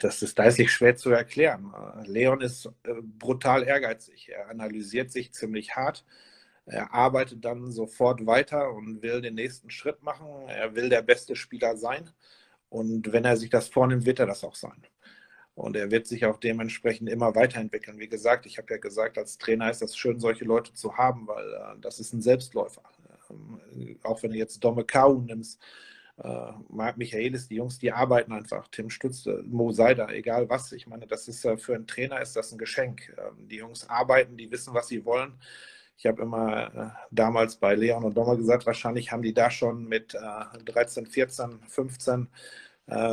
Das ist deißig schwer zu erklären. Leon ist äh, brutal ehrgeizig. Er analysiert sich ziemlich hart. Er arbeitet dann sofort weiter und will den nächsten Schritt machen. Er will der beste Spieler sein. Und wenn er sich das vornimmt, wird er das auch sein. Und er wird sich auch dementsprechend immer weiterentwickeln. Wie gesagt, ich habe ja gesagt, als Trainer ist das schön, solche Leute zu haben, weil äh, das ist ein Selbstläufer. Ähm, auch wenn du jetzt Domme Kau nimmst, äh, Marc Michaelis, die Jungs, die arbeiten einfach. Tim Stutz, äh, Mo Seider, egal was. Ich meine, das ist äh, für einen Trainer ist das ein Geschenk. Ähm, die Jungs arbeiten, die wissen, was sie wollen. Ich habe immer äh, damals bei Leon und Dommer gesagt, wahrscheinlich haben die da schon mit 13, 14, 15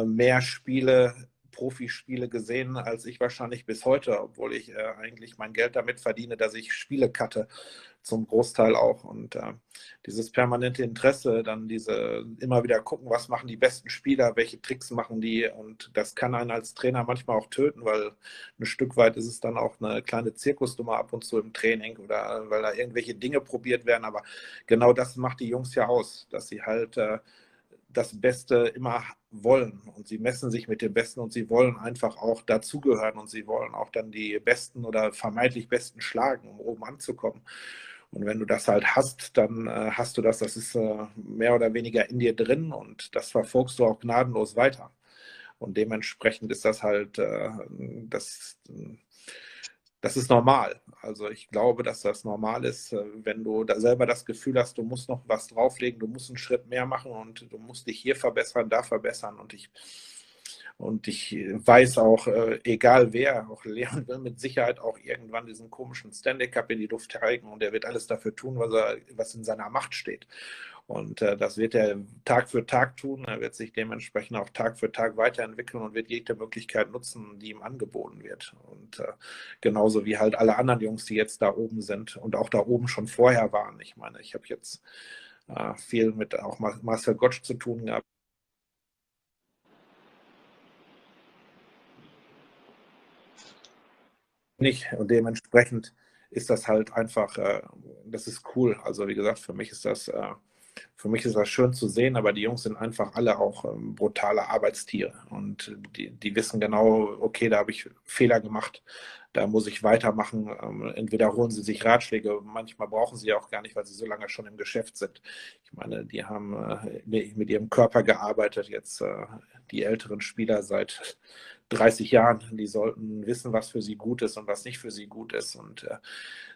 mehr Spiele Profispiele gesehen, als ich wahrscheinlich bis heute, obwohl ich äh, eigentlich mein Geld damit verdiene, dass ich Spiele cutte, zum Großteil auch. Und äh, dieses permanente Interesse, dann diese immer wieder gucken, was machen die besten Spieler, welche Tricks machen die. Und das kann einen als Trainer manchmal auch töten, weil ein Stück weit ist es dann auch eine kleine Zirkusnummer ab und zu im Training oder weil da irgendwelche Dinge probiert werden. Aber genau das macht die Jungs ja aus, dass sie halt äh, das Beste immer wollen und sie messen sich mit dem Besten und sie wollen einfach auch dazugehören und sie wollen auch dann die Besten oder vermeintlich Besten schlagen, um oben anzukommen. Und wenn du das halt hast, dann äh, hast du das, das ist äh, mehr oder weniger in dir drin und das verfolgst du auch gnadenlos weiter. Und dementsprechend ist das halt, äh, das, das ist normal. Also ich glaube, dass das normal ist, äh, wenn du da selber das Gefühl hast, du musst noch was drauflegen, du musst einen Schritt mehr machen und du musst dich hier verbessern, da verbessern. Und ich, und ich weiß auch, äh, egal wer, auch Leon will mit Sicherheit auch irgendwann diesen komischen Stanley Cup in die Luft treiben und er wird alles dafür tun, was, er, was in seiner Macht steht. Und äh, das wird er Tag für Tag tun. Er wird sich dementsprechend auch Tag für Tag weiterentwickeln und wird jede Möglichkeit nutzen, die ihm angeboten wird. Und äh, genauso wie halt alle anderen Jungs, die jetzt da oben sind und auch da oben schon vorher waren. Ich meine, ich habe jetzt äh, viel mit auch Marcel Gottsch zu tun gehabt nicht. Und dementsprechend ist das halt einfach, äh, das ist cool. Also wie gesagt, für mich ist das, äh, für mich ist das schön zu sehen, aber die Jungs sind einfach alle auch ähm, brutale Arbeitstiere und die, die wissen genau, okay, da habe ich Fehler gemacht, da muss ich weitermachen. Ähm, entweder holen sie sich Ratschläge, manchmal brauchen sie auch gar nicht, weil sie so lange schon im Geschäft sind. Ich meine, die haben äh, mit ihrem Körper gearbeitet, jetzt äh, die älteren Spieler seit 30 Jahren. Die sollten wissen, was für sie gut ist und was nicht für sie gut ist. Und äh,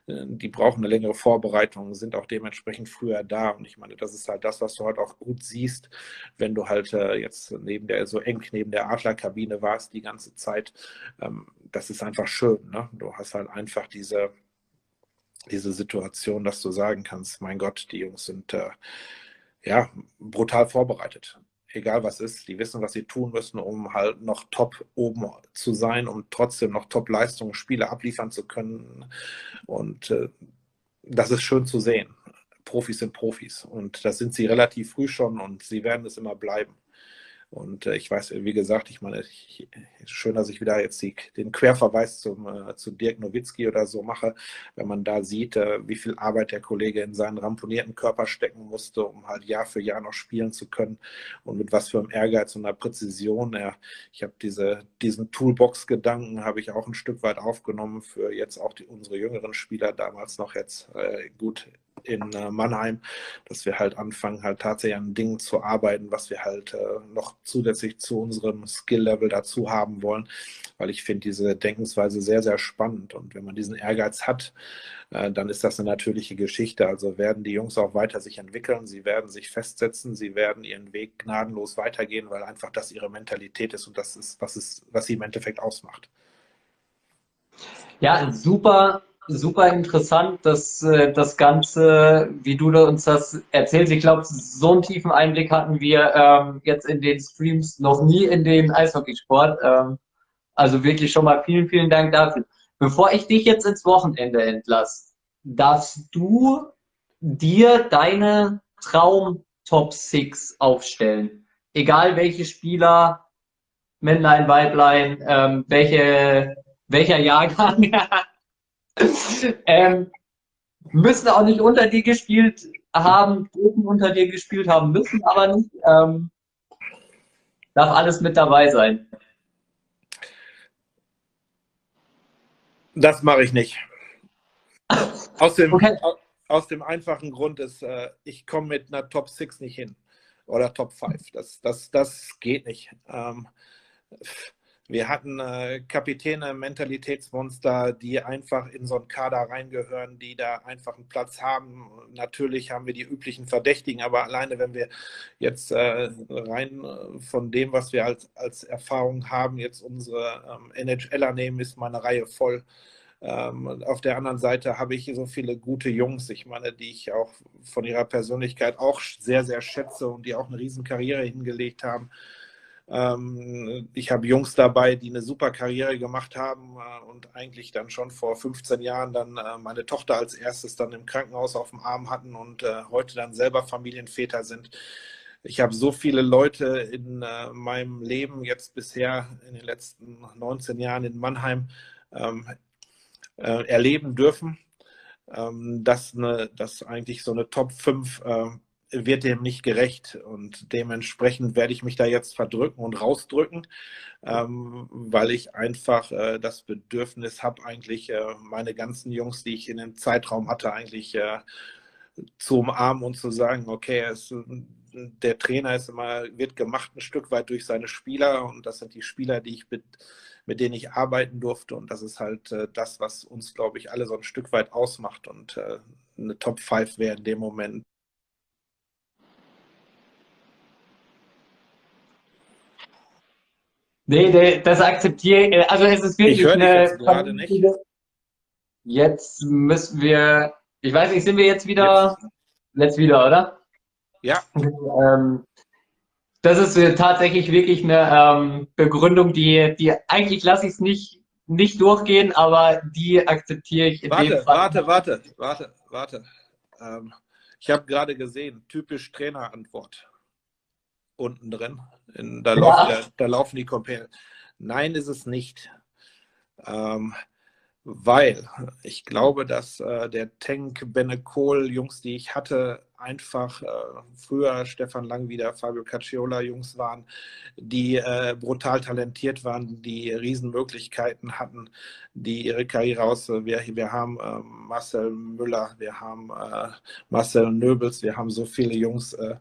die brauchen eine längere Vorbereitung, sind auch dementsprechend früher da. Und ich meine, das ist halt das, was du halt auch gut siehst, wenn du halt äh, jetzt neben der, so eng neben der Adlerkabine warst die ganze Zeit. Ähm, das ist einfach schön. Ne? Du hast halt einfach diese, diese Situation, dass du sagen kannst, mein Gott, die Jungs sind äh, ja brutal vorbereitet egal was ist, die wissen, was sie tun müssen, um halt noch top oben zu sein, um trotzdem noch top Leistungen, Spiele abliefern zu können. Und äh, das ist schön zu sehen. Profis sind Profis und das sind sie relativ früh schon und sie werden es immer bleiben. Und äh, ich weiß, wie gesagt, ich meine, ich, schön, dass ich wieder jetzt die, den Querverweis zum, äh, zu Dirk Nowitzki oder so mache, wenn man da sieht, äh, wie viel Arbeit der Kollege in seinen ramponierten Körper stecken musste, um halt Jahr für Jahr noch spielen zu können und mit was für einem Ehrgeiz und einer Präzision. Ja, ich habe diese, diesen Toolbox-Gedanken habe ich auch ein Stück weit aufgenommen für jetzt auch die, unsere jüngeren Spieler, damals noch jetzt äh, gut in äh, Mannheim, dass wir halt anfangen, halt tatsächlich an Dingen zu arbeiten, was wir halt äh, noch zusätzlich zu unserem Skill-Level dazu haben wollen, weil ich finde diese Denkensweise sehr, sehr spannend und wenn man diesen Ehrgeiz hat, äh, dann ist das eine natürliche Geschichte. Also werden die Jungs auch weiter sich entwickeln, sie werden sich festsetzen, sie werden ihren Weg gnadenlos weitergehen, weil einfach das ihre Mentalität ist und das ist, was, ist, was sie im Endeffekt ausmacht. Ja, super super interessant, dass äh, das Ganze, wie du uns das erzählst. Ich glaube, so einen tiefen Einblick hatten wir ähm, jetzt in den Streams noch nie in den Eishockeysport. Ähm, also wirklich schon mal vielen, vielen Dank dafür. Bevor ich dich jetzt ins Wochenende entlasse, darfst du dir deine Traum Top 6 aufstellen. Egal welche Spieler, Männlein, Weiblein, ähm, welche, welcher Jahrgang. *laughs* *laughs* ähm, müssen auch nicht unter dir gespielt haben, dürfen unter dir gespielt haben, müssen aber nicht. Ähm, darf alles mit dabei sein. Das mache ich nicht. *laughs* Aus dem, okay. aus dem einfachen Grund ist, äh, ich komme mit einer Top 6 nicht hin. Oder Top 5. Das, das, das geht nicht. Ähm, wir hatten äh, Kapitäne, Mentalitätsmonster, die einfach in so einen Kader reingehören, die da einfach einen Platz haben. Natürlich haben wir die üblichen Verdächtigen, aber alleine, wenn wir jetzt äh, rein äh, von dem, was wir als, als Erfahrung haben, jetzt unsere ähm, NHLer nehmen, ist meine Reihe voll. Ähm, auf der anderen Seite habe ich so viele gute Jungs, ich meine, die ich auch von ihrer Persönlichkeit auch sehr, sehr schätze und die auch eine Riesenkarriere hingelegt haben. Ähm, ich habe Jungs dabei, die eine super Karriere gemacht haben äh, und eigentlich dann schon vor 15 Jahren dann äh, meine Tochter als erstes dann im Krankenhaus auf dem Arm hatten und äh, heute dann selber Familienväter sind. Ich habe so viele Leute in meinem Leben jetzt bisher in den letzten 19 Jahren in Mannheim ähm, erleben dürfen, ähm, dass, eine, dass eigentlich so eine Top 5 wird dem nicht gerecht und dementsprechend werde ich mich da jetzt verdrücken und rausdrücken, ähm, weil ich einfach äh, das Bedürfnis habe, eigentlich äh, meine ganzen Jungs, die ich in dem Zeitraum hatte, eigentlich äh, zu umarmen und zu sagen, okay, es, der Trainer ist immer, wird gemacht ein Stück weit durch seine Spieler und das sind die Spieler, die ich mit, mit denen ich arbeiten durfte und das ist halt äh, das, was uns, glaube ich, alle so ein Stück weit ausmacht und äh, eine Top 5 wäre in dem Moment Nee, nee, das akzeptiere ich. Äh, also es ist wirklich ich eine. Jetzt, gerade nicht. jetzt müssen wir. Ich weiß nicht, sind wir jetzt wieder. Jetzt, jetzt wieder, oder? Ja. Ähm, das ist äh, tatsächlich wirklich eine ähm, Begründung, die, die eigentlich lasse ich es nicht, nicht durchgehen, aber die akzeptiere ich in warte, dem Fall. Warte, warte, warte, warte. Ähm, ich habe gerade gesehen, typisch Trainerantwort unten drin. In, da, ja. laufen, da, da, laufen die Compare. Nein, ist es nicht. Ähm, weil ich glaube, dass äh, der Tank Benekol Jungs, die ich hatte, einfach äh, früher Stefan Langwieder, Fabio Cacciola Jungs waren, die äh, brutal talentiert waren, die Riesenmöglichkeiten hatten, die ihre Karriere aus. Wir, wir haben ähm, Marcel Müller, wir haben äh, Marcel Nöbels, wir haben so viele Jungs äh,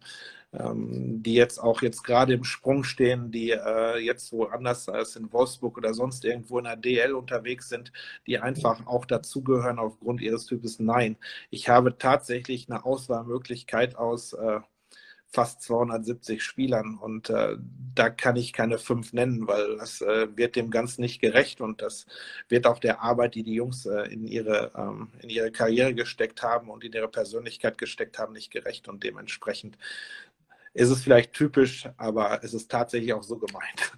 ähm, die jetzt auch jetzt gerade im Sprung stehen, die äh, jetzt woanders als in Wolfsburg oder sonst irgendwo in der DL unterwegs sind, die einfach auch dazugehören aufgrund ihres Types Nein. Ich habe tatsächlich eine Auswahlmöglichkeit aus äh, fast 270 Spielern und äh, da kann ich keine fünf nennen, weil das äh, wird dem Ganzen nicht gerecht und das wird auch der Arbeit, die die Jungs äh, in, ihre, ähm, in ihre Karriere gesteckt haben und in ihre Persönlichkeit gesteckt haben, nicht gerecht und dementsprechend ist es vielleicht typisch, aber es ist tatsächlich auch so gemeint.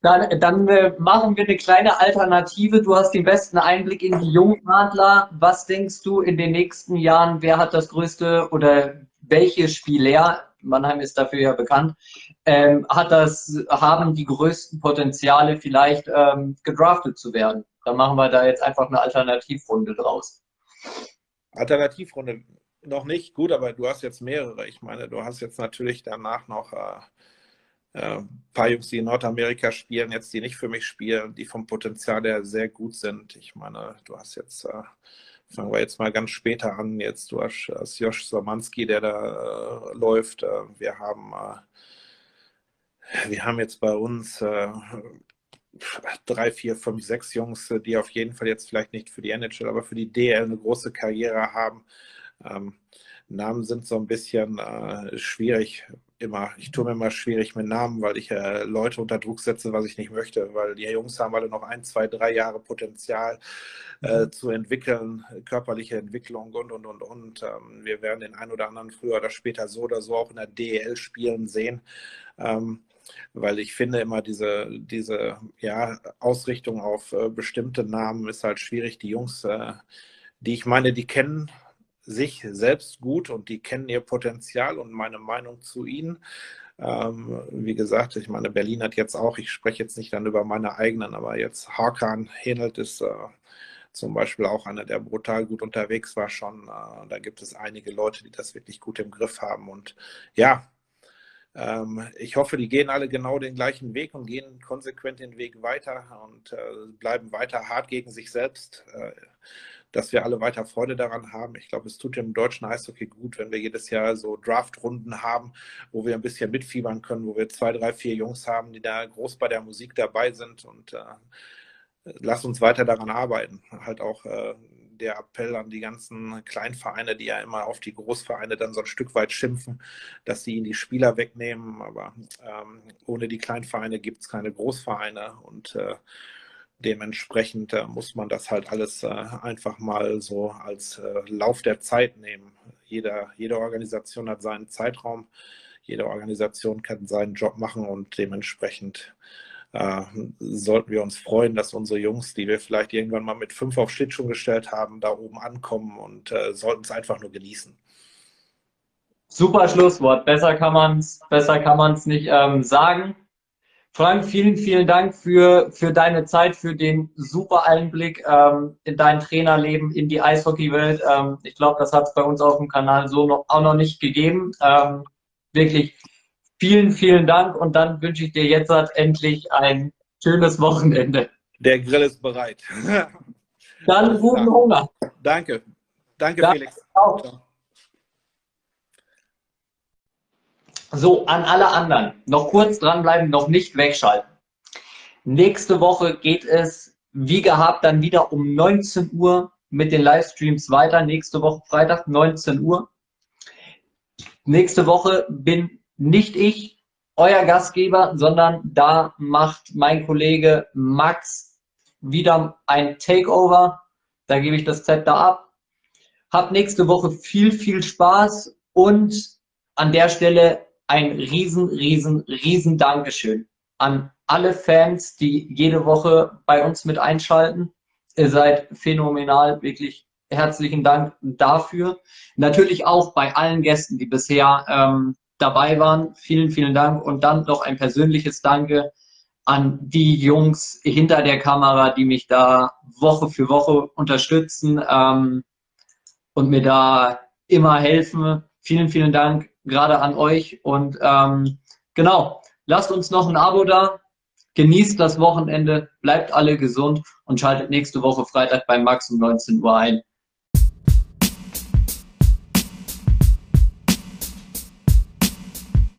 Dann, dann äh, machen wir eine kleine Alternative. Du hast den besten Einblick in die Jungadler. Was denkst du in den nächsten Jahren, wer hat das größte oder welche Spieler, Mannheim ist dafür ja bekannt, ähm, hat das, haben die größten Potenziale vielleicht ähm, gedraftet zu werden? Dann machen wir da jetzt einfach eine Alternativrunde draus. Alternativrunde noch nicht, gut, aber du hast jetzt mehrere. Ich meine, du hast jetzt natürlich danach noch äh, äh, ein paar Jungs, die in Nordamerika spielen, jetzt die nicht für mich spielen, die vom Potenzial her sehr gut sind. Ich meine, du hast jetzt, äh, fangen wir jetzt mal ganz später an, jetzt du hast, hast Josh Samanski, der da äh, läuft. Äh, wir haben äh, wir haben jetzt bei uns drei, vier, fünf, sechs Jungs, die auf jeden Fall jetzt vielleicht nicht für die NHL, aber für die DL eine große Karriere haben. Ähm, Namen sind so ein bisschen äh, schwierig immer. Ich tue mir immer schwierig mit Namen, weil ich äh, Leute unter Druck setze, was ich nicht möchte, weil die Jungs haben alle noch ein, zwei, drei Jahre Potenzial äh, mhm. zu entwickeln, körperliche Entwicklung und, und, und, und. Ähm, wir werden den einen oder anderen früher oder später so oder so auch in der DEL spielen sehen. Ähm, weil ich finde immer diese, diese ja, Ausrichtung auf äh, bestimmte Namen ist halt schwierig. Die Jungs, äh, die ich meine, die kennen sich selbst gut und die kennen ihr Potenzial und meine Meinung zu ihnen. Ähm, wie gesagt, ich meine, Berlin hat jetzt auch, ich spreche jetzt nicht dann über meine eigenen, aber jetzt Hakan Henelt ist äh, zum Beispiel auch einer, der brutal gut unterwegs war schon. Äh, da gibt es einige Leute, die das wirklich gut im Griff haben. Und ja, ähm, ich hoffe, die gehen alle genau den gleichen Weg und gehen konsequent den Weg weiter und äh, bleiben weiter hart gegen sich selbst. Dass wir alle weiter Freude daran haben. Ich glaube, es tut dem deutschen Eishockey gut, wenn wir jedes Jahr so Draft-Runden haben, wo wir ein bisschen mitfiebern können, wo wir zwei, drei, vier Jungs haben, die da groß bei der Musik dabei sind und äh, lass uns weiter daran arbeiten. Halt auch äh, der Appell an die ganzen Kleinvereine, die ja immer auf die Großvereine dann so ein Stück weit schimpfen, dass sie ihnen die Spieler wegnehmen. Aber ähm, ohne die Kleinvereine gibt es keine Großvereine und äh, dementsprechend äh, muss man das halt alles äh, einfach mal so als äh, Lauf der Zeit nehmen. Jeder, jede Organisation hat seinen Zeitraum, jede Organisation kann seinen Job machen und dementsprechend äh, sollten wir uns freuen, dass unsere Jungs, die wir vielleicht irgendwann mal mit fünf auf Schlittschuh gestellt haben, da oben ankommen und äh, sollten es einfach nur genießen. Super Schlusswort. Besser kann man es nicht ähm, sagen. Frank, vielen, vielen Dank für, für deine Zeit, für den super Einblick ähm, in dein Trainerleben, in die Eishockeywelt. Ähm, ich glaube, das hat es bei uns auf dem Kanal so noch, auch noch nicht gegeben. Ähm, wirklich vielen, vielen Dank und dann wünsche ich dir jetzt halt endlich ein schönes Wochenende. Der Grill ist bereit. dann guten Hunger. Danke. Danke, Danke Felix. Auch. So, an alle anderen, noch kurz dranbleiben, noch nicht wegschalten. Nächste Woche geht es, wie gehabt, dann wieder um 19 Uhr mit den Livestreams weiter. Nächste Woche Freitag, 19 Uhr. Nächste Woche bin nicht ich euer Gastgeber, sondern da macht mein Kollege Max wieder ein Takeover. Da gebe ich das Zepter ab. Hab nächste Woche viel, viel Spaß und an der Stelle ein riesen, riesen, riesen Dankeschön an alle Fans, die jede Woche bei uns mit einschalten. Ihr seid phänomenal, wirklich herzlichen Dank dafür. Natürlich auch bei allen Gästen, die bisher ähm, dabei waren. Vielen, vielen Dank. Und dann noch ein persönliches Danke an die Jungs hinter der Kamera, die mich da Woche für Woche unterstützen ähm, und mir da immer helfen. Vielen, vielen Dank gerade an euch. Und ähm, genau, lasst uns noch ein Abo da, genießt das Wochenende, bleibt alle gesund und schaltet nächste Woche Freitag bei Max um 19 Uhr ein.